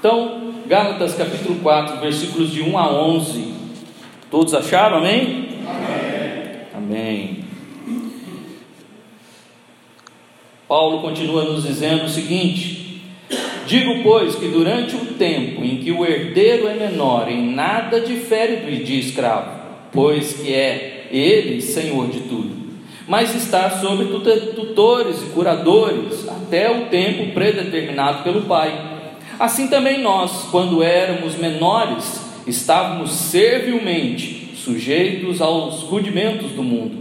Então, Gálatas capítulo 4, versículos de 1 a 11. Todos acharam? Amém? Amém. Amém. Paulo continua nos dizendo o seguinte: Digo, pois, que durante o tempo em que o herdeiro é menor, em nada difere do de escravo, pois que é ele senhor de tudo, mas está sob tutores e curadores até o tempo predeterminado pelo Pai. Assim também nós, quando éramos menores, estávamos servilmente sujeitos aos rudimentos do mundo.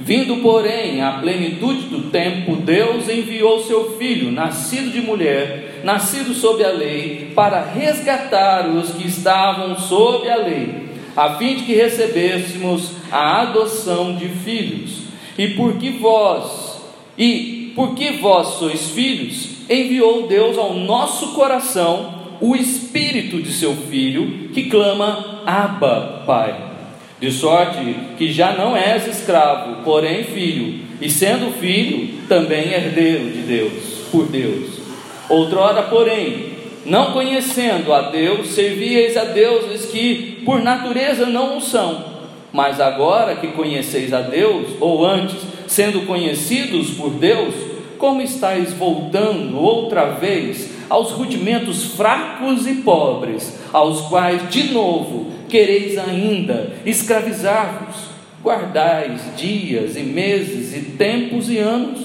Vindo, porém, à plenitude do tempo, Deus enviou seu filho, nascido de mulher, nascido sob a lei, para resgatar os que estavam sob a lei, a fim de que recebêssemos a adoção de filhos. E porque vós, e porque vós sois filhos, enviou Deus ao nosso coração o espírito de seu filho, que clama: Abba, Pai. De sorte que já não és escravo, porém filho, e sendo filho, também herdeiro de Deus, por Deus. Outrora, porém, não conhecendo a Deus, servíeis a deuses que por natureza não o são. Mas agora que conheceis a Deus, ou antes, sendo conhecidos por Deus, como estáis voltando outra vez aos rudimentos fracos e pobres, aos quais de novo quereis ainda escravizar-vos? Guardais dias e meses e tempos e anos,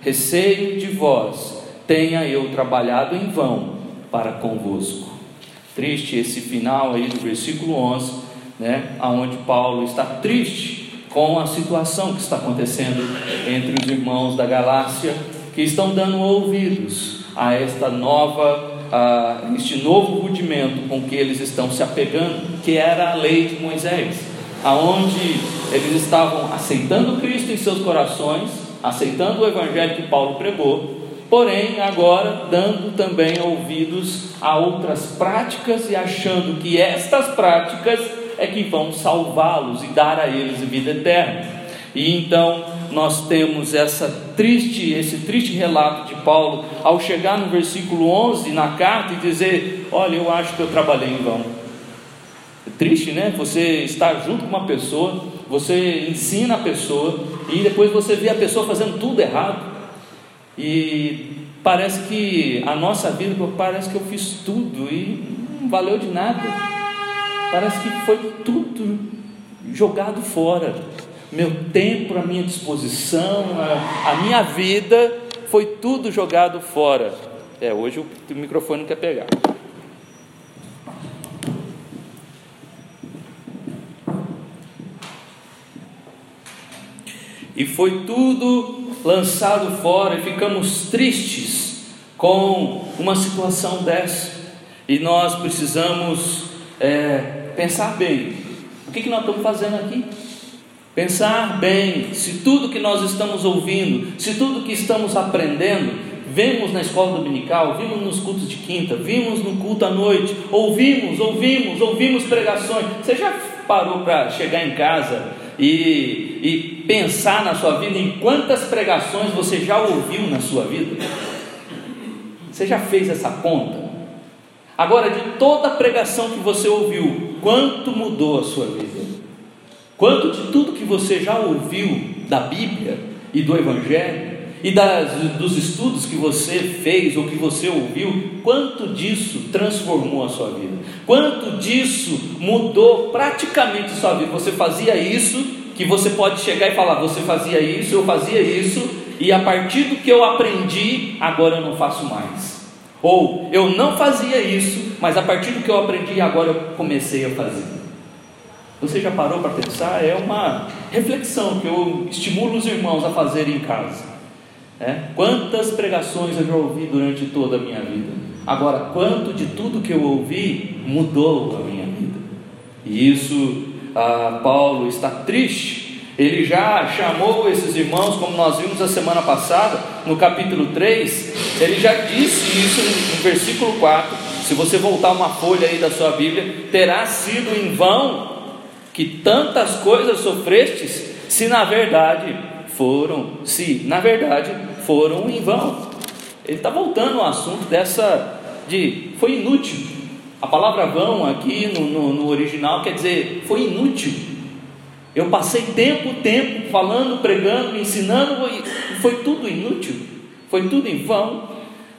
receio de vós, tenha eu trabalhado em vão para convosco. Triste esse final aí do versículo 11, né, aonde Paulo está triste com a situação que está acontecendo entre os irmãos da Galácia, que estão dando ouvidos a esta nova a este novo rudimento com que eles estão se apegando, que era a lei de Moisés, aonde eles estavam aceitando Cristo em seus corações, aceitando o evangelho que Paulo pregou, porém agora dando também ouvidos a outras práticas e achando que estas práticas é que vão salvá-los e dar a eles vida eterna. E então nós temos essa triste, esse triste relato de Paulo ao chegar no versículo 11 na carta e dizer: Olha, eu acho que eu trabalhei em vão. É triste, né? Você estar junto com uma pessoa, você ensina a pessoa e depois você vê a pessoa fazendo tudo errado. E parece que a nossa vida, parece que eu fiz tudo e não valeu de nada. Parece que foi tudo jogado fora meu tempo à minha disposição, a, a minha vida, foi tudo jogado fora. É, hoje o microfone não quer pegar. E foi tudo lançado fora e ficamos tristes com uma situação dessa. E nós precisamos é, pensar bem: o que, que nós estamos fazendo aqui? Pensar bem se tudo que nós estamos ouvindo, se tudo que estamos aprendendo, vemos na escola dominical, vimos nos cultos de quinta, vimos no culto à noite, ouvimos, ouvimos, ouvimos pregações. Você já parou para chegar em casa e, e pensar na sua vida em quantas pregações você já ouviu na sua vida? Você já fez essa conta? Agora, de toda pregação que você ouviu, quanto mudou a sua vida? Quanto de tudo que você já ouviu da Bíblia e do Evangelho, e das, dos estudos que você fez ou que você ouviu, quanto disso transformou a sua vida? Quanto disso mudou praticamente a sua vida? Você fazia isso, que você pode chegar e falar: você fazia isso, eu fazia isso, e a partir do que eu aprendi, agora eu não faço mais. Ou eu não fazia isso, mas a partir do que eu aprendi, agora eu comecei a fazer. Você já parou para pensar? É uma reflexão que eu estimulo os irmãos a fazerem em casa. É? Quantas pregações eu já ouvi durante toda a minha vida? Agora, quanto de tudo que eu ouvi mudou a minha vida? E isso, ah, Paulo está triste. Ele já chamou esses irmãos, como nós vimos a semana passada, no capítulo 3, ele já disse isso no versículo 4. Se você voltar uma folha aí da sua Bíblia, terá sido em vão que tantas coisas sofrestes, se na verdade foram, se na verdade foram em vão. Ele está voltando ao assunto dessa de foi inútil. A palavra vão aqui no, no, no original quer dizer foi inútil. Eu passei tempo, tempo falando, pregando, ensinando, e foi tudo inútil, foi tudo em vão.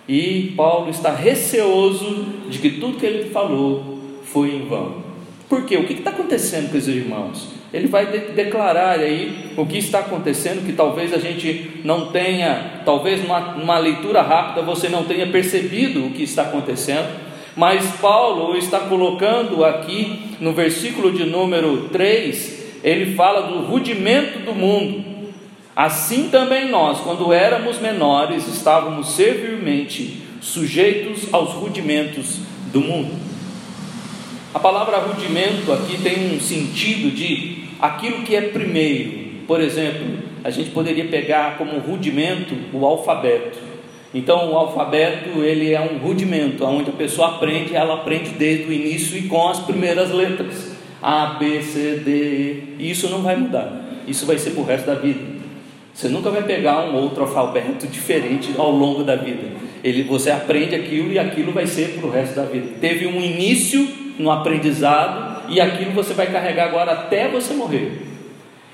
E Paulo está receoso de que tudo que ele falou foi em vão. Por quê? O que está acontecendo com os irmãos? Ele vai de declarar aí o que está acontecendo, que talvez a gente não tenha, talvez numa, numa leitura rápida você não tenha percebido o que está acontecendo, mas Paulo está colocando aqui no versículo de número 3, ele fala do rudimento do mundo. Assim também nós, quando éramos menores, estávamos servilmente sujeitos aos rudimentos do mundo. A palavra rudimento aqui tem um sentido de aquilo que é primeiro. Por exemplo, a gente poderia pegar como rudimento o alfabeto. Então, o alfabeto ele é um rudimento, onde a pessoa aprende, ela aprende desde o início e com as primeiras letras. A, B, C, D, E. Isso não vai mudar. Isso vai ser para o resto da vida. Você nunca vai pegar um outro alfabeto diferente ao longo da vida. Ele, você aprende aquilo e aquilo vai ser para o resto da vida. Teve um início no aprendizado e aquilo você vai carregar agora até você morrer.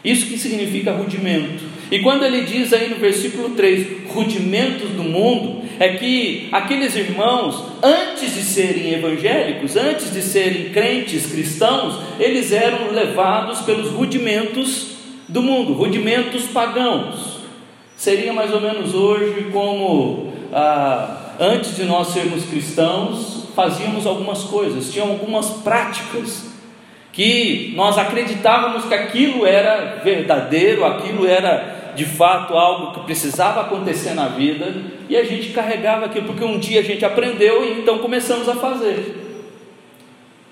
Isso que significa rudimento. E quando ele diz aí no versículo 3, rudimentos do mundo, é que aqueles irmãos, antes de serem evangélicos, antes de serem crentes cristãos, eles eram levados pelos rudimentos do mundo, rudimentos pagãos. Seria mais ou menos hoje como ah, antes de nós sermos cristãos, fazíamos algumas coisas, tinham algumas práticas que nós acreditávamos que aquilo era verdadeiro, aquilo era de fato algo que precisava acontecer na vida, e a gente carregava aquilo porque um dia a gente aprendeu e então começamos a fazer.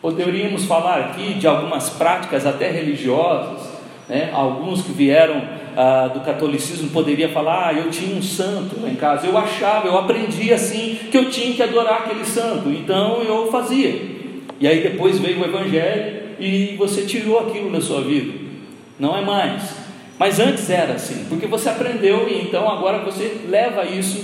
Poderíamos falar aqui de algumas práticas até religiosas né? Alguns que vieram ah, do catolicismo poderiam falar: ah, eu tinha um santo lá em casa. Eu achava, eu aprendi assim que eu tinha que adorar aquele santo, então eu fazia. E aí depois veio o Evangelho e você tirou aquilo da sua vida. Não é mais. Mas antes era assim, porque você aprendeu e então agora você leva isso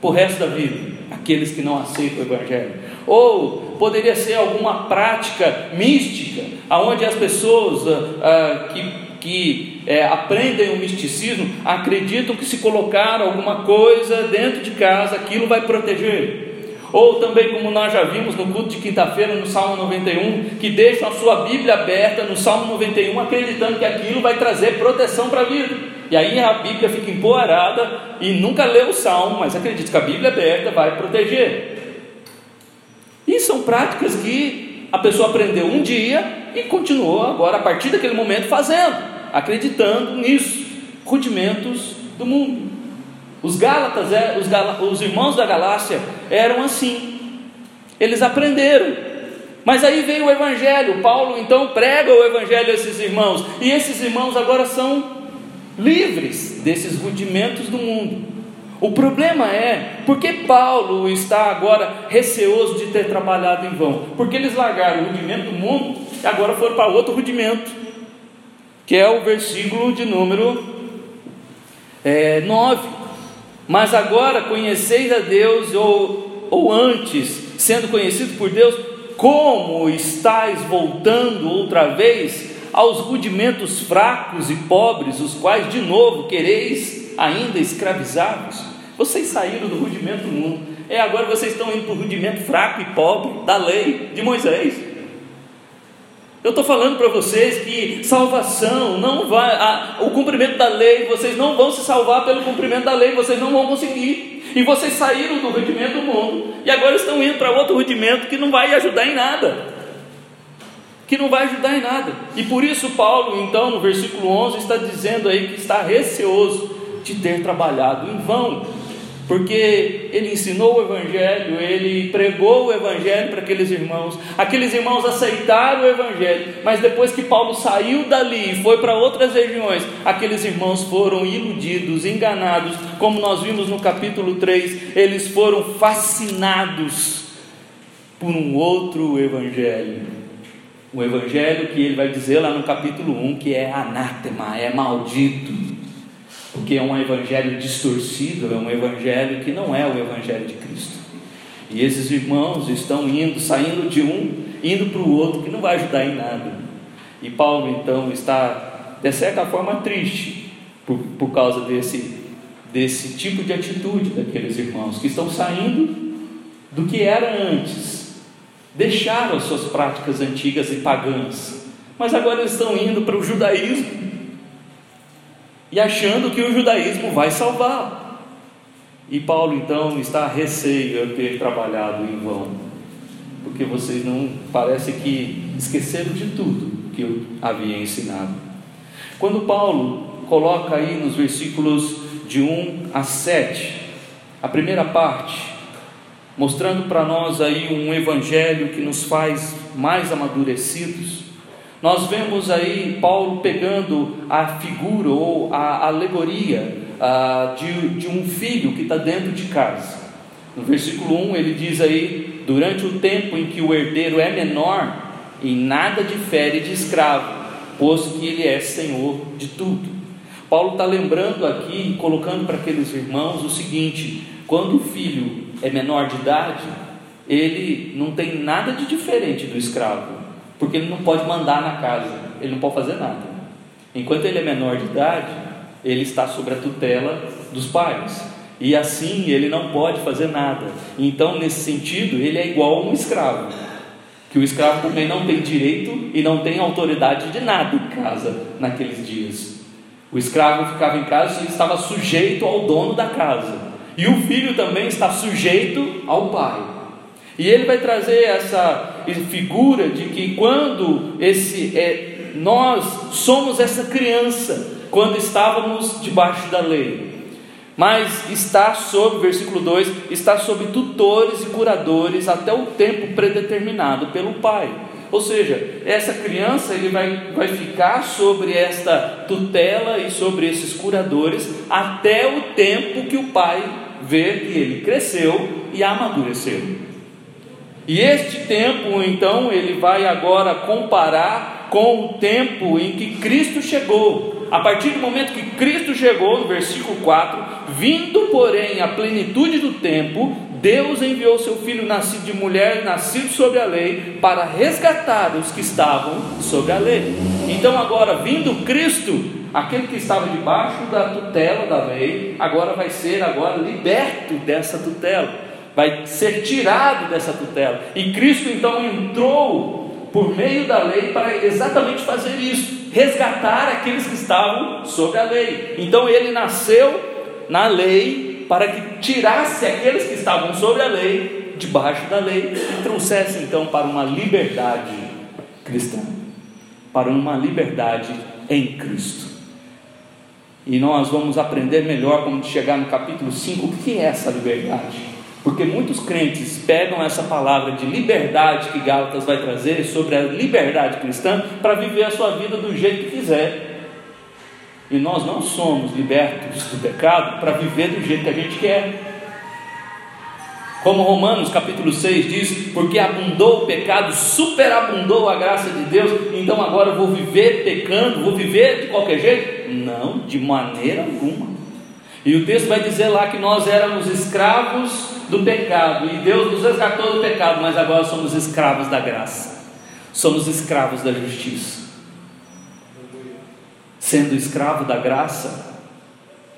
para o resto da vida. Aqueles que não aceitam o Evangelho. Ou poderia ser alguma prática mística, aonde as pessoas ah, ah, que que é, aprendem o misticismo acreditam que se colocar alguma coisa dentro de casa, aquilo vai proteger. Ou também, como nós já vimos no culto de quinta-feira, no Salmo 91, que deixam a sua Bíblia aberta no Salmo 91, acreditando que aquilo vai trazer proteção para a vida. E aí a Bíblia fica empoeirada e nunca lê o Salmo, mas acredita que a Bíblia aberta vai proteger. E são práticas que a pessoa aprendeu um dia e continuou agora, a partir daquele momento, fazendo, acreditando nisso. Rudimentos do mundo. Os Gálatas, é, os, os irmãos da Galácia eram assim. Eles aprenderam. Mas aí veio o Evangelho. Paulo então prega o Evangelho a esses irmãos. E esses irmãos agora são livres desses rudimentos do mundo. O problema é porque Paulo está agora receoso de ter trabalhado em vão, porque eles largaram o rudimento do mundo e agora foram para outro rudimento, que é o versículo de número é, 9. Mas agora conheceis a Deus, ou, ou antes, sendo conhecido por Deus, como estáis voltando outra vez aos rudimentos fracos e pobres, os quais de novo quereis ainda escravizar-vos? Vocês saíram do rudimento do mundo. É agora vocês estão indo para o rudimento fraco e pobre da lei de Moisés. Eu estou falando para vocês que salvação não vai, a, o cumprimento da lei, vocês não vão se salvar pelo cumprimento da lei, vocês não vão conseguir. E vocês saíram do rudimento do mundo e agora estão indo para outro rudimento que não vai ajudar em nada. Que não vai ajudar em nada. E por isso Paulo, então, no versículo 11, está dizendo aí que está receoso de ter trabalhado em vão porque ele ensinou o Evangelho, ele pregou o Evangelho para aqueles irmãos, aqueles irmãos aceitaram o Evangelho, mas depois que Paulo saiu dali e foi para outras regiões, aqueles irmãos foram iludidos, enganados, como nós vimos no capítulo 3, eles foram fascinados por um outro Evangelho. O Evangelho que ele vai dizer lá no capítulo 1 que é anátema, é maldito porque é um evangelho distorcido, é um evangelho que não é o evangelho de Cristo. E esses irmãos estão indo, saindo de um, indo para o outro, que não vai ajudar em nada. E Paulo então está, de certa forma, triste por, por causa desse, desse tipo de atitude daqueles irmãos que estão saindo do que era antes, deixaram as suas práticas antigas e pagãs, mas agora estão indo para o judaísmo e achando que o judaísmo vai salvar. E Paulo então está receio de ter trabalhado em vão, porque vocês não parece que esqueceram de tudo que eu havia ensinado. Quando Paulo coloca aí nos versículos de 1 a 7, a primeira parte, mostrando para nós aí um evangelho que nos faz mais amadurecidos, nós vemos aí Paulo pegando a figura ou a alegoria ah, de, de um filho que está dentro de casa. No versículo 1 ele diz aí: durante o tempo em que o herdeiro é menor, em nada difere de escravo, posto que ele é senhor de tudo. Paulo está lembrando aqui, colocando para aqueles irmãos o seguinte: quando o filho é menor de idade, ele não tem nada de diferente do escravo, porque ele não pode mandar na casa, ele não pode fazer nada. Enquanto ele é menor de idade, ele está sob a tutela dos pais. E assim ele não pode fazer nada. Então, nesse sentido, ele é igual a um escravo. Que o escravo também não tem direito e não tem autoridade de nada em casa naqueles dias. O escravo ficava em casa e estava sujeito ao dono da casa. E o filho também está sujeito ao pai. E ele vai trazer essa figura de que quando esse é, nós somos essa criança quando estávamos debaixo da lei. Mas está sob, versículo 2, está sob tutores e curadores até o tempo predeterminado pelo Pai. Ou seja, essa criança ele vai, vai ficar sobre esta tutela e sobre esses curadores até o tempo que o pai vê que ele cresceu e amadureceu. E este tempo, então, ele vai agora comparar com o tempo em que Cristo chegou a partir do momento que Cristo chegou, no versículo 4, vindo, porém, a plenitude do tempo, Deus enviou seu filho nascido de mulher, nascido sobre a lei, para resgatar os que estavam sobre a lei. Então, agora, vindo Cristo, aquele que estava debaixo da tutela da lei, agora vai ser agora liberto dessa tutela, vai ser tirado dessa tutela. E Cristo então entrou por meio da lei para exatamente fazer isso resgatar aqueles que estavam sob a lei. Então ele nasceu na lei para que tirasse aqueles que estavam sobre a lei, debaixo da lei, e trouxesse então para uma liberdade cristã, para uma liberdade em Cristo. E nós vamos aprender melhor quando chegar no capítulo 5 o que é essa liberdade. Porque muitos crentes pegam essa palavra de liberdade que Gálatas vai trazer sobre a liberdade cristã para viver a sua vida do jeito que quiser. E nós não somos libertos do pecado para viver do jeito que a gente quer. Como Romanos capítulo 6 diz: Porque abundou o pecado, superabundou a graça de Deus, então agora eu vou viver pecando, vou viver de qualquer jeito? Não, de maneira alguma. E o texto vai dizer lá que nós éramos escravos do pecado e Deus nos resgatou do pecado, mas agora somos escravos da graça, somos escravos da justiça. Sendo escravo da graça,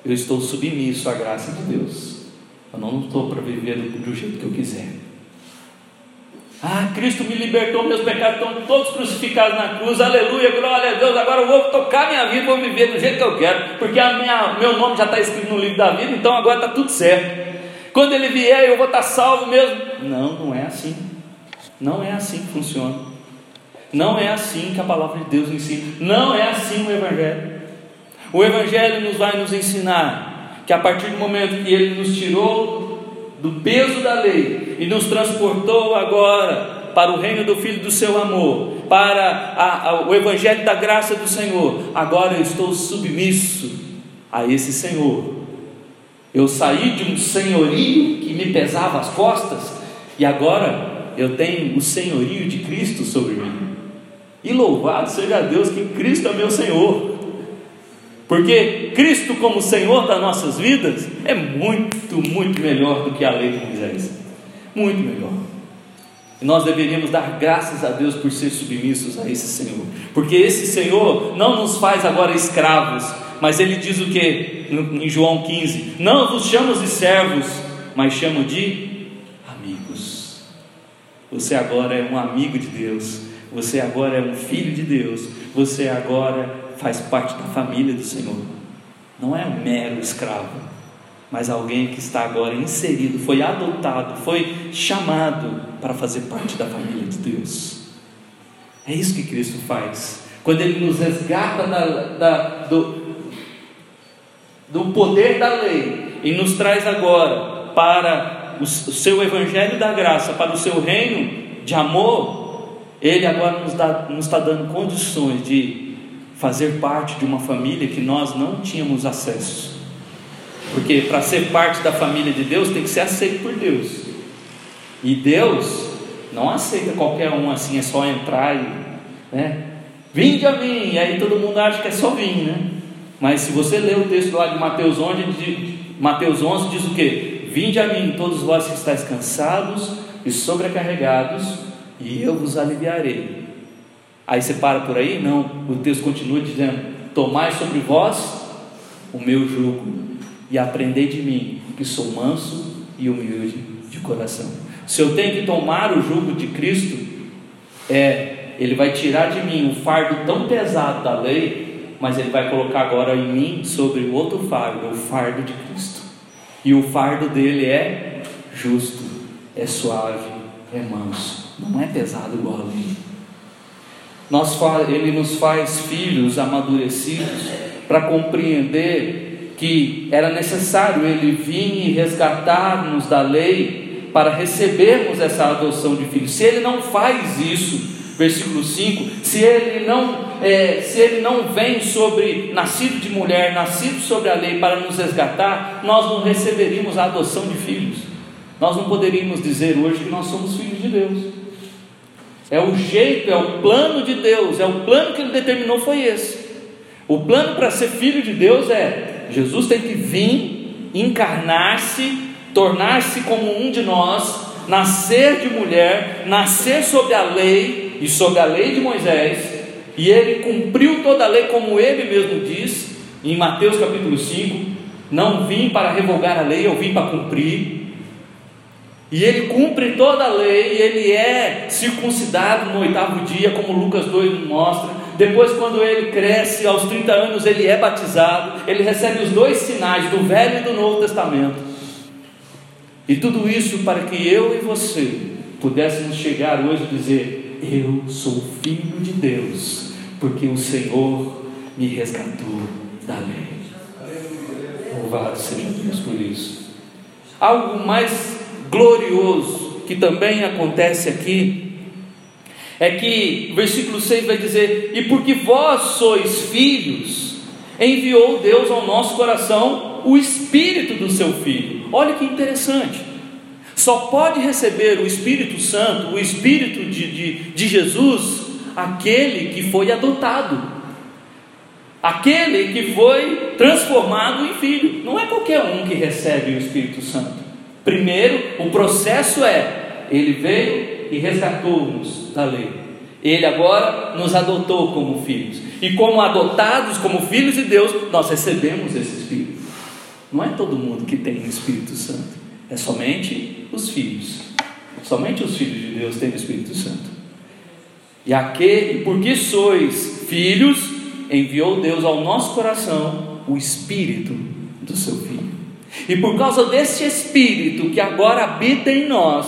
eu estou submisso à graça de Deus. Eu não estou para viver do, do jeito que eu quiser. Ah, Cristo me libertou, meus pecados estão todos crucificados na cruz, aleluia, glória a Deus. Agora eu vou tocar minha vida, vou viver do jeito que eu quero, porque a minha, meu nome já está escrito no livro da vida, então agora está tudo certo. Quando ele vier, eu vou estar salvo mesmo. Não, não é assim. Não é assim que funciona. Não é assim que a palavra de Deus ensina. Não é assim o Evangelho. O Evangelho nos vai nos ensinar que a partir do momento que ele nos tirou do peso da lei e nos transportou agora para o reino do Filho do seu amor, para a, a, o Evangelho da graça do Senhor, agora eu estou submisso a esse Senhor eu saí de um senhorio que me pesava as costas e agora eu tenho o senhorio de Cristo sobre mim. E louvado seja Deus que Cristo é meu Senhor. Porque Cristo, como Senhor das nossas vidas, é muito, muito melhor do que a lei de Moisés. muito melhor. E nós deveríamos dar graças a Deus por ser submissos a esse Senhor, porque esse Senhor não nos faz agora escravos, mas ele diz o que em João 15: Não vos chamo de servos, mas chamo de amigos. Você agora é um amigo de Deus, você agora é um filho de Deus, você agora faz parte da família do Senhor. Não é um mero escravo, mas alguém que está agora inserido, foi adotado, foi chamado para fazer parte da família de Deus. É isso que Cristo faz. Quando Ele nos resgata da, da, do, do poder da lei e nos traz agora para o, seu Evangelho da graça, para o seu reino de amor, Ele agora nos, dá, nos está dando condições de fazer parte de uma família que nós não tínhamos acesso. Porque para ser parte da família de Deus tem que ser aceito por Deus. E Deus não aceita qualquer um assim, é só entrar e. Né? Vinde a mim, e aí todo mundo acha que é só vir, né? Mas se você ler o texto lá de Mateus 11, de, Mateus 11 diz o que? Vinde a mim, todos vós que estáis cansados e sobrecarregados, e eu vos aliviarei. Aí você para por aí? Não, o texto continua dizendo: Tomai sobre vós o meu jugo e aprendei de mim, que sou manso e humilde de coração. Se eu tenho que tomar o jugo de Cristo, é, ele vai tirar de mim o fardo tão pesado da lei, mas ele vai colocar agora em mim sobre o outro fardo, o fardo de Cristo. E o fardo dele é justo, é suave, é manso, não é pesado igual a. Nós, ele nos faz filhos amadurecidos para compreender que era necessário ele vir e resgatar-nos da lei para recebermos essa adoção de filhos. Se ele não faz isso, versículo 5, se ele não, é, se ele não vem sobre nascido de mulher, nascido sobre a lei para nos resgatar, nós não receberíamos a adoção de filhos. Nós não poderíamos dizer hoje que nós somos filhos de Deus. É o jeito, é o plano de Deus, é o plano que ele determinou foi esse. O plano para ser filho de Deus é Jesus tem que vir, encarnar-se, tornar-se como um de nós, nascer de mulher, nascer sob a lei e sob a lei de Moisés, e ele cumpriu toda a lei como ele mesmo diz em Mateus capítulo 5: Não vim para revogar a lei, eu vim para cumprir. E ele cumpre toda a lei, ele é circuncidado no oitavo dia, como Lucas 2 mostra. Depois, quando ele cresce, aos 30 anos, ele é batizado, ele recebe os dois sinais do Velho e do Novo Testamento. E tudo isso para que eu e você pudéssemos chegar hoje e dizer: Eu sou filho de Deus, porque o Senhor me resgatou da lei. Louvado seja Deus por isso. Algo mais glorioso que também acontece aqui é que o versículo 6 vai dizer: E porque vós sois filhos, enviou Deus ao nosso coração o Espírito do seu Filho. Olha que interessante. Só pode receber o Espírito Santo, o Espírito de, de, de Jesus, aquele que foi adotado, aquele que foi transformado em filho. Não é qualquer um que recebe o Espírito Santo. Primeiro, o processo é: ele veio e resgatou-nos da lei. Ele agora nos adotou como filhos. E como adotados, como filhos de Deus, nós recebemos esse Espírito. Não é todo mundo que tem o Espírito Santo, é somente os filhos. Somente os filhos de Deus têm o Espírito Santo. E aquele, porque sois filhos, enviou Deus ao nosso coração o Espírito do seu Filho. E por causa desse Espírito que agora habita em nós,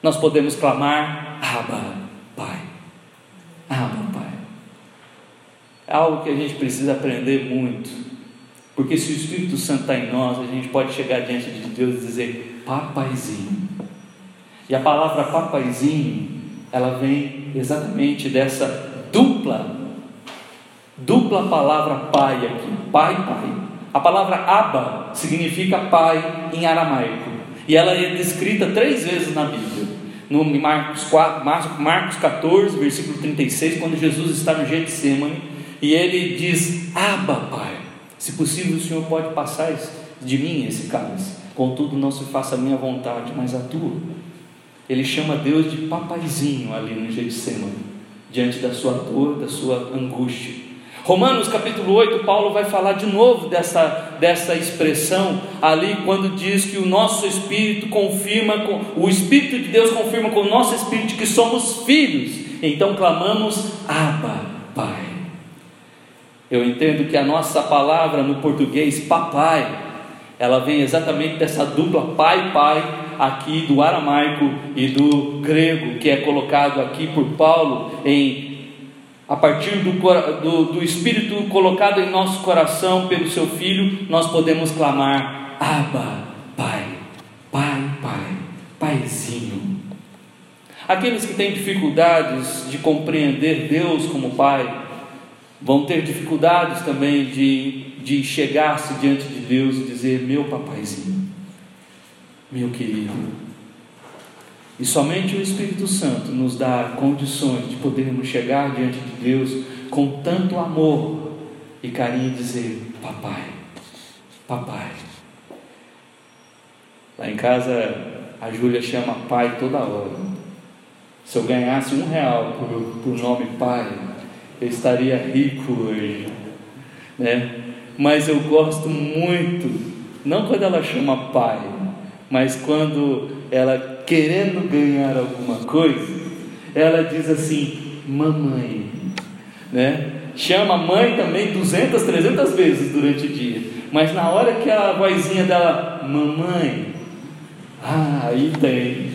nós podemos clamar: Abba, Pai. Abba, Pai. É algo que a gente precisa aprender muito, porque se o Espírito Santo está em nós, a gente pode chegar diante de Deus e dizer: Papaizinho. E a palavra papaizinho, ela vem exatamente dessa dupla, dupla palavra pai aqui, pai, pai. A palavra Abba significa pai em aramaico. E ela é descrita três vezes na Bíblia. No Marcos, 4, Marcos 14, versículo 36, quando Jesus está no Getsemane, e ele diz: Abba, Pai, se possível o Senhor pode passar de mim esse cálice. Contudo, não se faça a minha vontade, mas a tua. Ele chama Deus de papaizinho ali no Getsemane, diante da sua dor, da sua angústia. Romanos capítulo 8, Paulo vai falar de novo dessa, dessa expressão ali, quando diz que o nosso espírito confirma, o Espírito de Deus confirma com o nosso espírito que somos filhos, então clamamos, Abba, Pai. Eu entendo que a nossa palavra no português, papai, ela vem exatamente dessa dupla pai-pai aqui do aramaico e do grego, que é colocado aqui por Paulo em a partir do, do, do, Espírito colocado em nosso coração pelo seu Filho, nós podemos clamar: Abba, Pai, Pai, Pai, Paizinho. Aqueles que têm dificuldades de compreender Deus como Pai, vão ter dificuldades também de, de chegar-se diante de Deus e dizer: Meu papaizinho, meu querido. E somente o Espírito Santo nos dá condições de podermos chegar diante de Deus com tanto amor e carinho e dizer: Papai, papai. Lá em casa a Júlia chama pai toda hora. Se eu ganhasse um real por, por nome pai, eu estaria rico hoje, né? Mas eu gosto muito, não quando ela chama pai, mas quando ela querendo ganhar alguma coisa, ela diz assim, mamãe, né? Chama a mãe também 200, 300 vezes durante o dia, mas na hora que a vozinha dela, mamãe, ah, aí tem,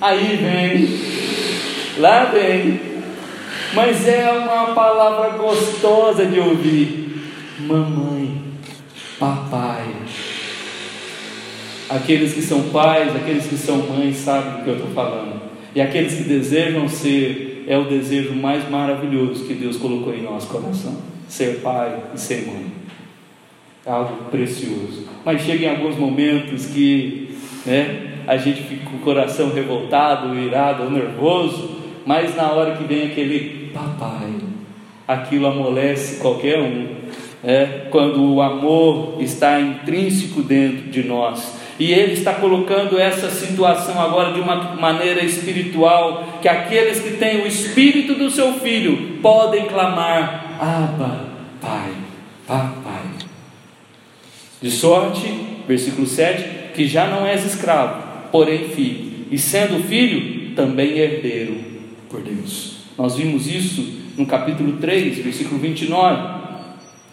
aí vem, lá vem, mas é uma palavra gostosa de ouvir. Mamãe, papai. Aqueles que são pais, aqueles que são mães sabem do que eu estou falando. E aqueles que desejam ser, é o desejo mais maravilhoso que Deus colocou em nosso coração: ser pai e ser mãe. É algo precioso. Mas chega em alguns momentos que né, a gente fica com o coração revoltado, irado nervoso, mas na hora que vem aquele papai. Aquilo amolece qualquer um, é, quando o amor está intrínseco dentro de nós. E ele está colocando essa situação agora de uma maneira espiritual, que aqueles que têm o espírito do seu filho podem clamar: Abba, Pai, Papai. De sorte, versículo 7, que já não és escravo, porém filho, e sendo filho, também herdeiro por Deus. Nós vimos isso no capítulo 3, versículo 29.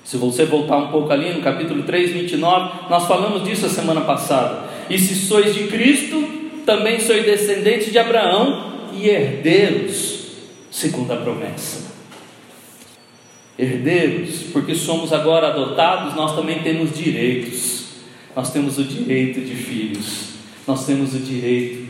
Se você voltar um pouco ali no capítulo 3, 29, nós falamos disso a semana passada. E se sois de Cristo, também sois descendentes de Abraão e herdeiros, segundo a promessa. Herdeiros, porque somos agora adotados, nós também temos direitos. Nós temos o direito de filhos, nós temos o direito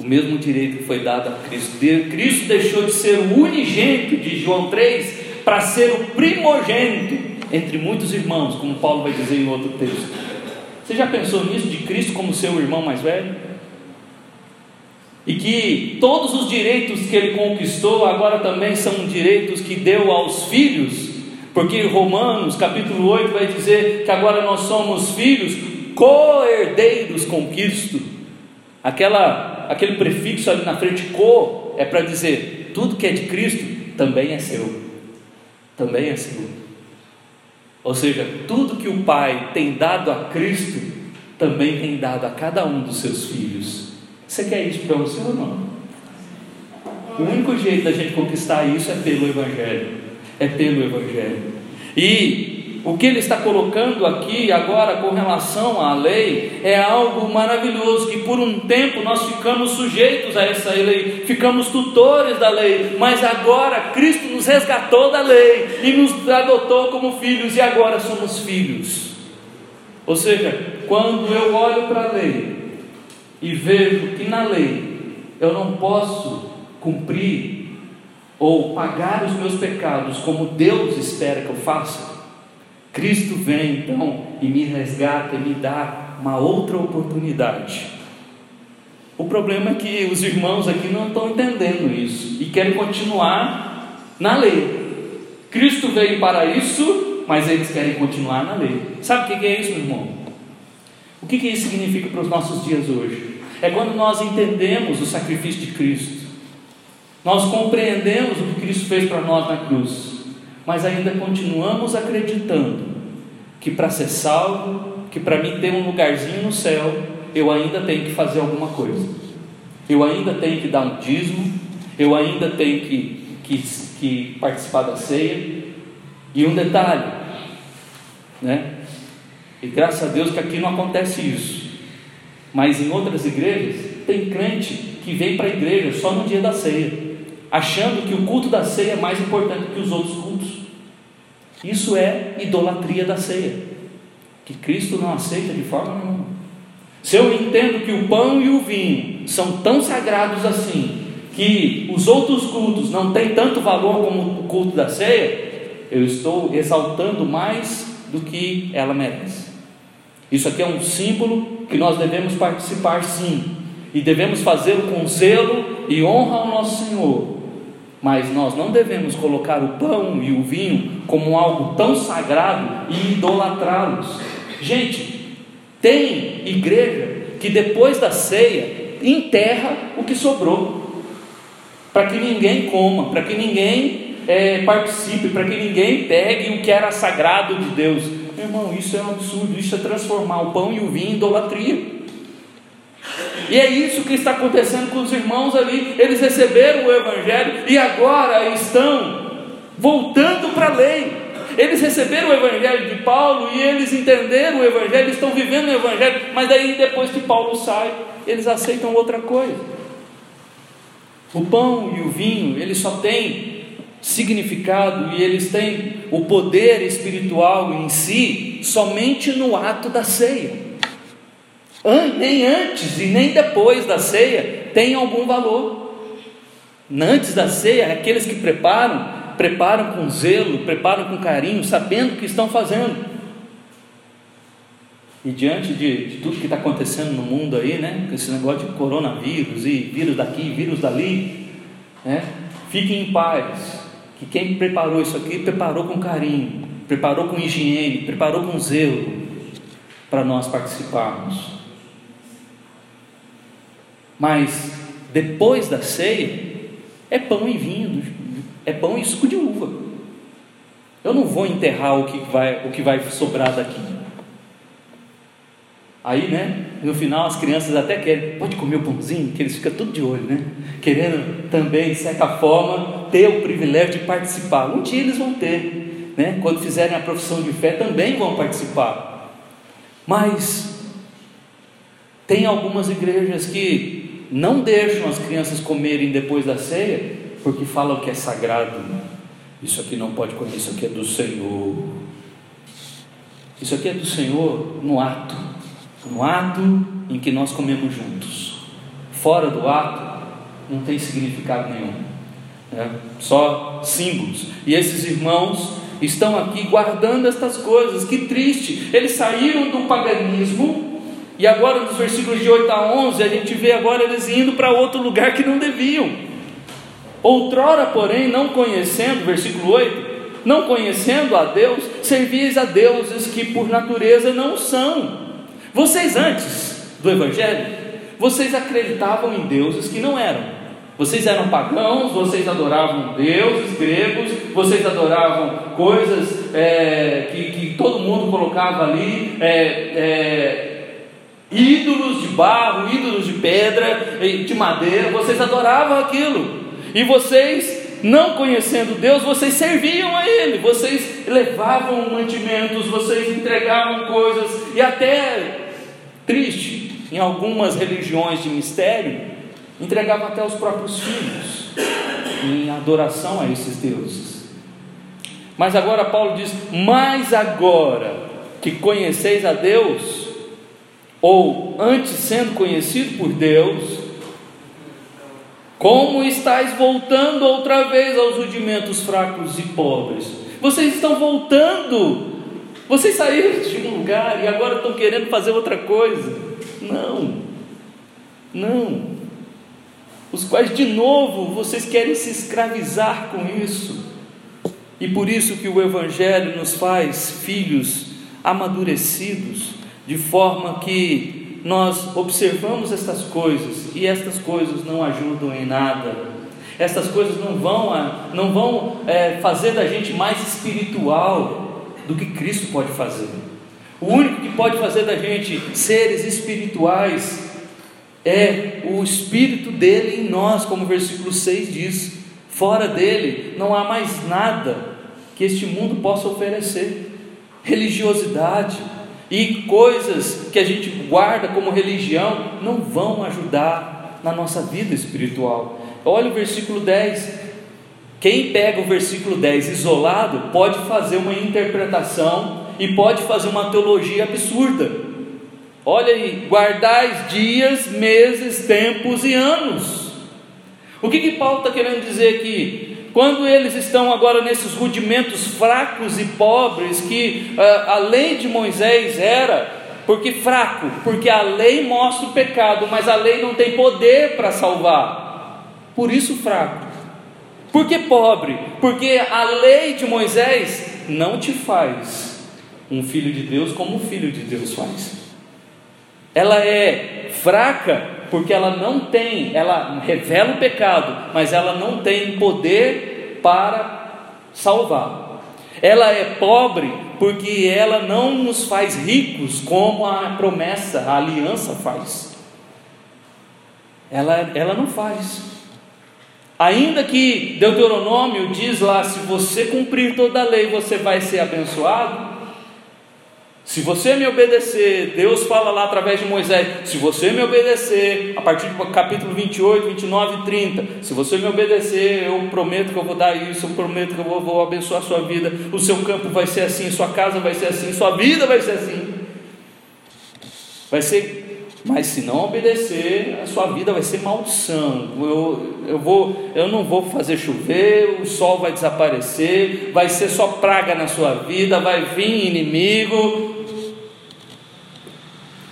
o mesmo direito que foi dado a Cristo. Cristo deixou de ser o unigênito de João 3 para ser o primogênito entre muitos irmãos, como Paulo vai dizer em outro texto. Você já pensou nisso de Cristo como seu irmão mais velho? E que todos os direitos que ele conquistou agora também são direitos que deu aos filhos, porque Romanos capítulo 8 vai dizer que agora nós somos filhos co-herdeiros com Cristo. Aquela aquele prefixo ali na frente, co, é para dizer: tudo que é de Cristo também é seu. Também é seu. Ou seja, tudo que o Pai tem dado a Cristo, também tem dado a cada um dos seus filhos. Você quer isso para você ou não? O único jeito da gente conquistar isso é pelo Evangelho. É pelo Evangelho. E o que ele está colocando aqui agora com relação à lei é algo maravilhoso, que por um tempo nós ficamos sujeitos a essa lei, ficamos tutores da lei, mas agora Cristo nos resgatou da lei e nos adotou como filhos e agora somos filhos. Ou seja, quando eu olho para a lei e vejo que na lei eu não posso cumprir ou pagar os meus pecados como Deus espera que eu faça, Cristo vem então e me resgata e me dá uma outra oportunidade. O problema é que os irmãos aqui não estão entendendo isso e querem continuar na lei. Cristo veio para isso, mas eles querem continuar na lei. Sabe o que é isso, meu irmão? O que, isso significa para os nossos dias hoje? É quando nós entendemos o sacrifício de Cristo, nós compreendemos o que Cristo fez para nós na cruz, mas ainda continuamos acreditando que para ser salvo, que para mim ter um lugarzinho no céu, eu ainda tenho que fazer alguma coisa. Eu ainda tenho que dar um dízimo, eu ainda tenho que, que, que participar da ceia. E um detalhe, né? E graças a Deus que aqui não acontece isso. Mas em outras igrejas, tem crente que vem para a igreja só no dia da ceia, achando que o culto da ceia é mais importante que os outros. Isso é idolatria da ceia, que Cristo não aceita de forma nenhuma. Se eu entendo que o pão e o vinho são tão sagrados assim, que os outros cultos não têm tanto valor como o culto da ceia, eu estou exaltando mais do que ela merece. Isso aqui é um símbolo que nós devemos participar sim, e devemos fazê-lo com zelo e honra ao nosso Senhor. Mas nós não devemos colocar o pão e o vinho como algo tão sagrado e idolatrá-los. Gente, tem igreja que depois da ceia enterra o que sobrou, para que ninguém coma, para que ninguém é, participe, para que ninguém pegue o que era sagrado de Deus. Irmão, isso é um absurdo, isso é transformar o pão e o vinho em idolatria. E é isso que está acontecendo com os irmãos ali. Eles receberam o Evangelho e agora estão voltando para a lei. Eles receberam o Evangelho de Paulo e eles entenderam o Evangelho, estão vivendo o Evangelho, mas daí depois que Paulo sai, eles aceitam outra coisa. O pão e o vinho, eles só têm significado e eles têm o poder espiritual em si somente no ato da ceia. Nem antes e nem depois da ceia tem algum valor. Antes da ceia, aqueles que preparam, preparam com zelo, preparam com carinho, sabendo o que estão fazendo. E diante de, de tudo que está acontecendo no mundo aí, né? Esse negócio de coronavírus e vírus daqui, vírus dali, né? Fiquem em paz. Que quem preparou isso aqui preparou com carinho, preparou com higiene, preparou com zelo para nós participarmos. Mas depois da ceia, é pão e vinho, é pão e suco de uva. Eu não vou enterrar o que vai, o que vai sobrar daqui. Aí, né, no final as crianças até querem, pode comer o pãozinho, que eles ficam tudo de olho, né? Querendo também, de certa forma, ter o privilégio de participar. Um dia eles vão ter, né? Quando fizerem a profissão de fé, também vão participar. Mas tem algumas igrejas que não deixam as crianças comerem depois da ceia, porque falam que é sagrado. Isso aqui não pode comer, isso aqui é do Senhor. Isso aqui é do Senhor no ato, no ato em que nós comemos juntos. Fora do ato, não tem significado nenhum, né? só símbolos. E esses irmãos estão aqui guardando estas coisas, que triste, eles saíram do paganismo e agora, nos versículos de 8 a 11, a gente vê agora eles indo para outro lugar que não deviam. Outrora, porém, não conhecendo, versículo 8, não conhecendo a Deus, servias a deuses que por natureza não são. Vocês antes do Evangelho, vocês acreditavam em deuses que não eram. Vocês eram pagãos, vocês adoravam deuses gregos, vocês adoravam coisas é, que, que, todo mundo colocava ali, é, é, ídolos de barro, ídolos de pedra, de madeira, vocês adoravam aquilo, e vocês, não conhecendo Deus, vocês serviam a Ele, vocês levavam mantimentos, vocês entregavam coisas, e até, triste, em algumas religiões de mistério, entregavam até os próprios filhos, em adoração a esses deuses. Mas agora Paulo diz: Mas agora que conheceis a Deus, ou antes sendo conhecido por Deus, como estáis voltando outra vez aos rudimentos fracos e pobres? Vocês estão voltando. Vocês saíram de um lugar e agora estão querendo fazer outra coisa. Não, não. Os quais de novo vocês querem se escravizar com isso. E por isso que o Evangelho nos faz filhos amadurecidos de forma que nós observamos estas coisas e estas coisas não ajudam em nada. Estas coisas não vão, não vão é, fazer da gente mais espiritual do que Cristo pode fazer. O único que pode fazer da gente seres espirituais é o Espírito dele em nós, como o versículo 6 diz. Fora dele não há mais nada que este mundo possa oferecer. Religiosidade e coisas que a gente guarda como religião não vão ajudar na nossa vida espiritual. Olha o versículo 10. Quem pega o versículo 10 isolado pode fazer uma interpretação e pode fazer uma teologia absurda. Olha aí, guardais dias, meses, tempos e anos. O que, que Paulo está querendo dizer aqui? Quando eles estão agora nesses rudimentos fracos e pobres, que uh, a lei de Moisés era, porque fraco, porque a lei mostra o pecado, mas a lei não tem poder para salvar, por isso fraco. Por que pobre? Porque a lei de Moisés não te faz um filho de Deus como um filho de Deus faz. Ela é fraca porque ela não tem, ela revela o pecado, mas ela não tem poder para salvar. Ela é pobre porque ela não nos faz ricos como a promessa, a aliança faz. Ela, ela não faz. Ainda que Deuteronômio diz lá: se você cumprir toda a lei, você vai ser abençoado. Se você me obedecer, Deus fala lá através de Moisés, se você me obedecer, a partir do capítulo 28, 29 e 30, se você me obedecer, eu prometo que eu vou dar isso, eu prometo que eu vou, vou abençoar a sua vida, o seu campo vai ser assim, sua casa vai ser assim, sua vida vai ser assim. Vai ser, mas se não obedecer, a sua vida vai ser maldição. Eu, eu, vou, eu não vou fazer chover, o sol vai desaparecer, vai ser só praga na sua vida, vai vir inimigo,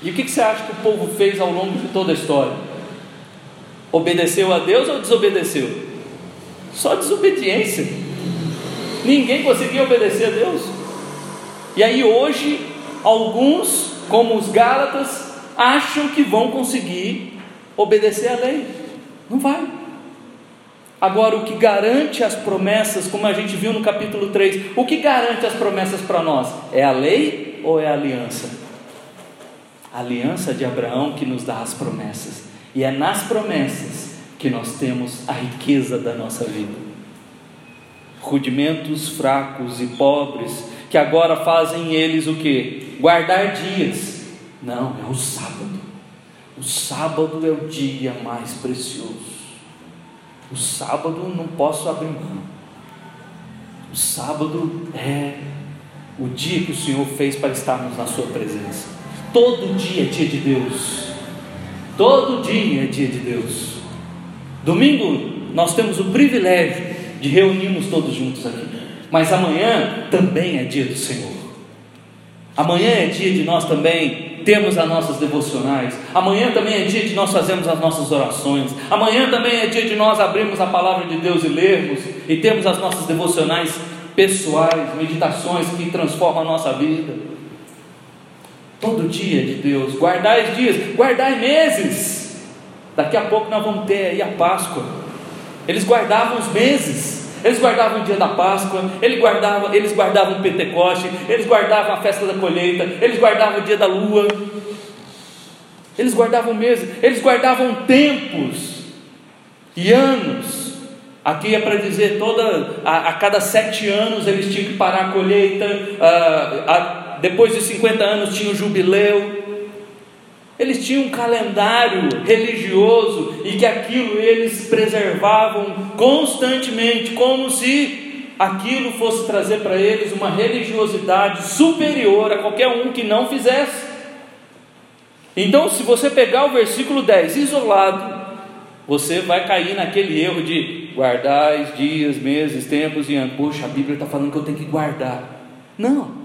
e o que você acha que o povo fez ao longo de toda a história? Obedeceu a Deus ou desobedeceu? Só desobediência. Ninguém conseguia obedecer a Deus. E aí hoje, alguns, como os Gálatas, acham que vão conseguir obedecer a lei. Não vai. Agora, o que garante as promessas, como a gente viu no capítulo 3, o que garante as promessas para nós? É a lei ou é a aliança? A aliança de Abraão que nos dá as promessas. E é nas promessas que nós temos a riqueza da nossa vida. Rudimentos fracos e pobres que agora fazem eles o que? Guardar dias. Não, é o sábado. O sábado é o dia mais precioso. O sábado não posso abrir mão. O sábado é o dia que o Senhor fez para estarmos na Sua presença. Todo dia é dia de Deus. Todo dia é dia de Deus. Domingo nós temos o privilégio de reunirmos todos juntos aqui. Mas amanhã também é dia do Senhor. Amanhã é dia de nós também termos as nossas devocionais. Amanhã também é dia de nós fazermos as nossas orações. Amanhã também é dia de nós abrirmos a palavra de Deus e lermos e termos as nossas devocionais pessoais, meditações que transformam a nossa vida. Todo dia de Deus, guardai dias, guardai meses. Daqui a pouco nós vamos ter aí a Páscoa. Eles guardavam os meses, eles guardavam o dia da Páscoa, eles guardavam, eles guardavam o Pentecoste, eles guardavam a festa da colheita, eles guardavam o dia da lua, eles guardavam meses, eles guardavam tempos e anos. Aqui é para dizer toda a, a, cada sete anos eles tinham que parar a colheita, a, a depois de 50 anos tinha o jubileu. Eles tinham um calendário religioso e que aquilo eles preservavam constantemente, como se aquilo fosse trazer para eles uma religiosidade superior a qualquer um que não fizesse. Então, se você pegar o versículo 10 isolado, você vai cair naquele erro de guardar dias, meses, tempos e anos. Poxa, a Bíblia está falando que eu tenho que guardar. Não.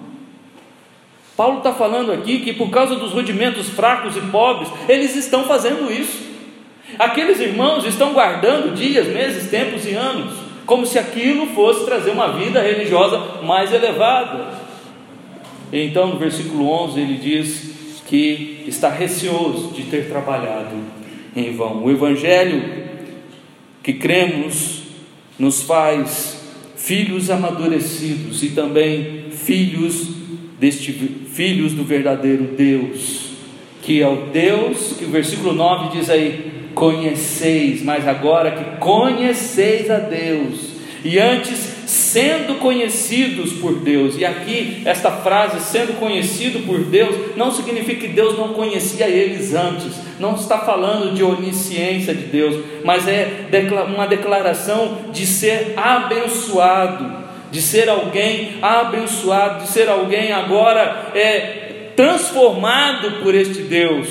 Paulo está falando aqui que por causa dos rudimentos fracos e pobres, eles estão fazendo isso. Aqueles irmãos estão guardando dias, meses, tempos e anos, como se aquilo fosse trazer uma vida religiosa mais elevada. Então, no versículo 11, ele diz que está receoso de ter trabalhado em vão. O Evangelho que cremos nos faz filhos amadurecidos e também filhos deste filhos do verdadeiro Deus, que é o Deus que o versículo 9 diz aí: conheceis, mas agora que conheceis a Deus, e antes sendo conhecidos por Deus. E aqui, esta frase, sendo conhecido por Deus, não significa que Deus não conhecia eles antes, não está falando de onisciência de Deus, mas é uma declaração de ser abençoado, de ser alguém abençoado, de ser alguém agora é, transformado por este Deus.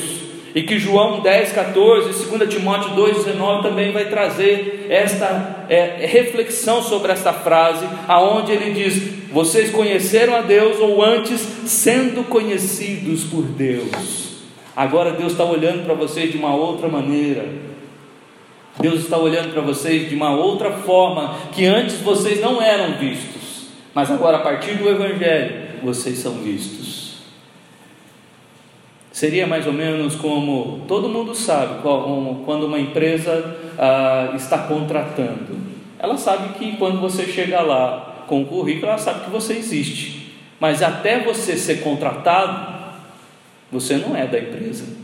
E que João 10, 14, 2 Timóteo 2, 19 também vai trazer esta é, reflexão sobre esta frase, aonde ele diz: Vocês conheceram a Deus ou antes sendo conhecidos por Deus. Agora Deus está olhando para vocês de uma outra maneira. Deus está olhando para vocês de uma outra forma que antes vocês não eram vistos, mas agora a partir do Evangelho vocês são vistos. Seria mais ou menos como todo mundo sabe, quando uma empresa ah, está contratando. Ela sabe que quando você chega lá com o currículo, ela sabe que você existe. Mas até você ser contratado, você não é da empresa.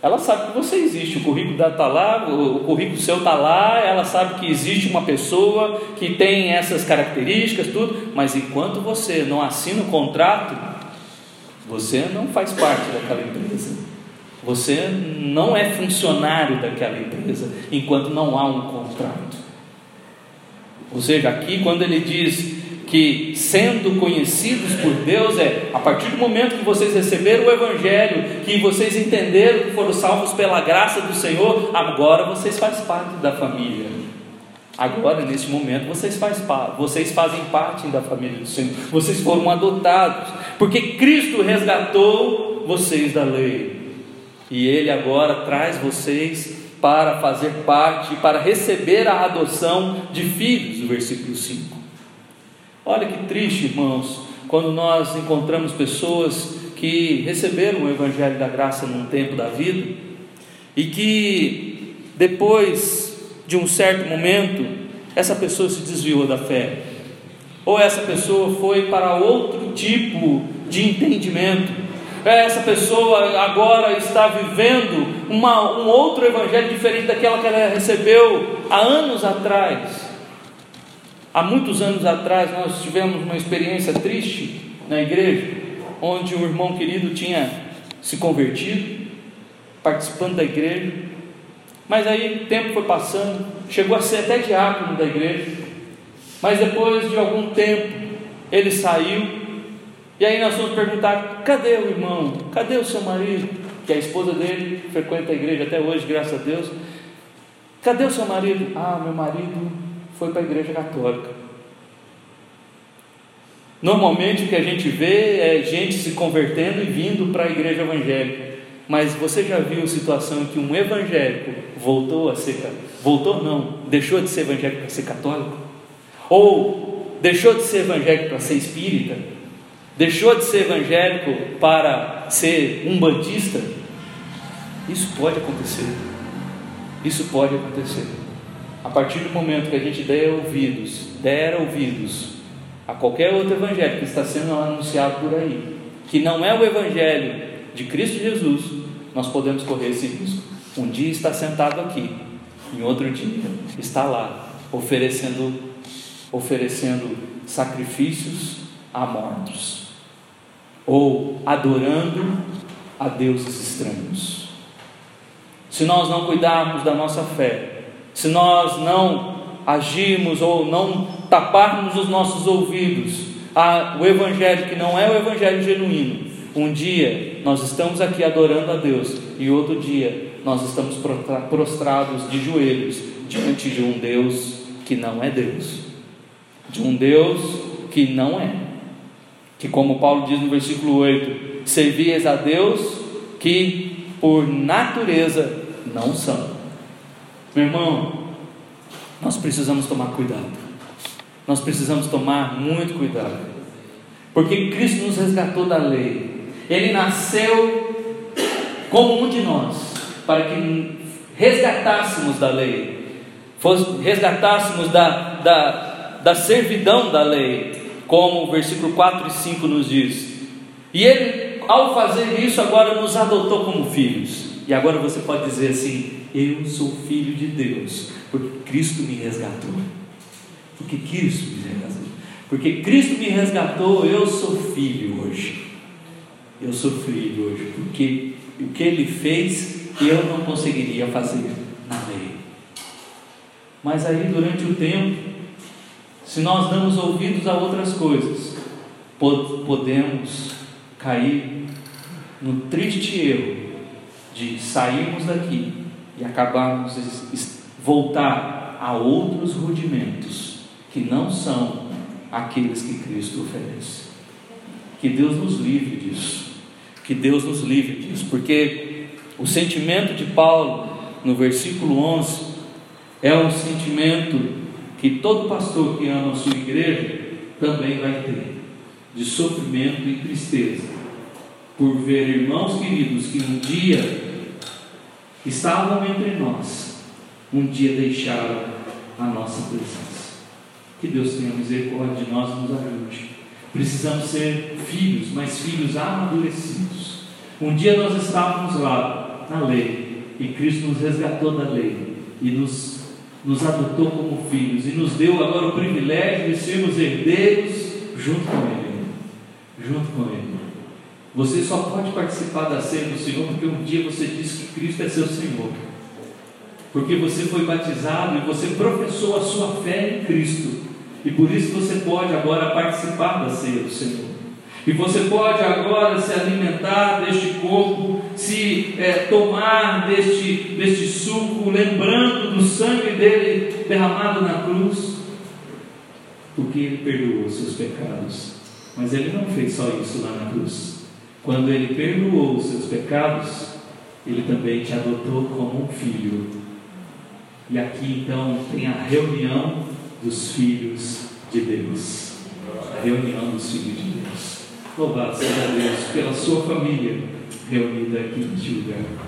Ela sabe que você existe, o currículo dela está lá, o currículo seu está lá, ela sabe que existe uma pessoa que tem essas características, tudo, mas enquanto você não assina o contrato, você não faz parte daquela empresa. Você não é funcionário daquela empresa enquanto não há um contrato. Ou seja, aqui quando ele diz que sendo conhecidos por Deus é a partir do momento que vocês receberam o Evangelho, que vocês entenderam que foram salvos pela graça do Senhor, agora vocês fazem parte da família. Agora, nesse momento, vocês, faz, vocês fazem parte da família do Senhor, vocês foram adotados, porque Cristo resgatou vocês da lei, e Ele agora traz vocês para fazer parte, para receber a adoção de filhos, versículo 5. Olha que triste, irmãos, quando nós encontramos pessoas que receberam o Evangelho da graça num tempo da vida e que depois de um certo momento, essa pessoa se desviou da fé, ou essa pessoa foi para outro tipo de entendimento, essa pessoa agora está vivendo uma, um outro evangelho diferente daquela que ela recebeu há anos atrás. Há muitos anos atrás nós tivemos uma experiência triste na igreja, onde um irmão querido tinha se convertido, participando da igreja, mas aí o tempo foi passando, chegou a ser até diácono da igreja. Mas depois de algum tempo, ele saiu. E aí nós vamos perguntar: cadê o irmão? Cadê o seu marido? Que a esposa dele frequenta a igreja até hoje, graças a Deus. Cadê o seu marido? Ah, meu marido foi para a igreja católica. Normalmente o que a gente vê é gente se convertendo e vindo para a igreja evangélica. Mas você já viu situação em que um evangélico voltou a ser voltou não, deixou de ser evangélico para ser católico? Ou deixou de ser evangélico para ser espírita? Deixou de ser evangélico para ser um bandista? Isso pode acontecer. Isso pode acontecer. A partir do momento que a gente der ouvidos, der ouvidos a qualquer outro evangelho que está sendo anunciado por aí, que não é o evangelho de Cristo Jesus, nós podemos correr esse risco. Um dia está sentado aqui, em outro dia está lá, oferecendo, oferecendo sacrifícios a mortos, ou adorando a deuses estranhos. Se nós não cuidarmos da nossa fé, se nós não agirmos ou não taparmos os nossos ouvidos a o evangelho que não é o evangelho genuíno, um dia nós estamos aqui adorando a Deus e outro dia nós estamos prostrados de joelhos diante de um Deus que não é Deus, de um Deus que não é, que como Paulo diz no versículo 8: servias a Deus que por natureza não são. Meu irmão, nós precisamos tomar cuidado, nós precisamos tomar muito cuidado, porque Cristo nos resgatou da lei, Ele nasceu como um de nós, para que resgatássemos da lei, resgatássemos da, da, da servidão da lei, como o versículo 4 e 5 nos diz. E ele, ao fazer isso, agora nos adotou como filhos. E agora você pode dizer assim: Eu sou filho de Deus, porque Cristo me resgatou. Porque Cristo me resgatou. Porque Cristo me resgatou, eu sou filho hoje. Eu sou filho hoje, porque o que ele fez eu não conseguiria fazer na lei. Mas aí durante o tempo, se nós damos ouvidos a outras coisas, podemos cair no triste erro de sairmos daqui e acabarmos voltar a outros rudimentos que não são aqueles que Cristo oferece. Que Deus nos livre disso. Que Deus nos livre disso, porque o sentimento de Paulo no versículo 11 é um sentimento que todo pastor que ama a sua igreja também vai ter, de sofrimento e tristeza, por ver irmãos queridos que um dia estavam entre nós, um dia deixaram a nossa presença. Que Deus tenha misericórdia de nós e nos ajude. Precisamos ser filhos, mas filhos amadurecidos. Um dia nós estávamos lá, na lei, e Cristo nos resgatou da lei e nos, nos adotou como filhos e nos deu agora o privilégio de sermos herdeiros junto com Ele. Junto com Ele. Você só pode participar da ceia do Senhor porque um dia você disse que Cristo é seu Senhor. Porque você foi batizado e você professou a sua fé em Cristo. E por isso você pode agora participar da ceia do Senhor. E você pode agora se alimentar deste corpo, se é, tomar deste, deste suco, lembrando do sangue dele derramado na cruz, porque ele perdoou seus pecados. Mas ele não fez só isso lá na cruz. Quando ele perdoou os seus pecados, ele também te adotou como um filho. E aqui então tem a reunião dos filhos de Deus. A reunião dos filhos de Deus. Louvado seja Deus pela sua família reunida aqui neste lugar.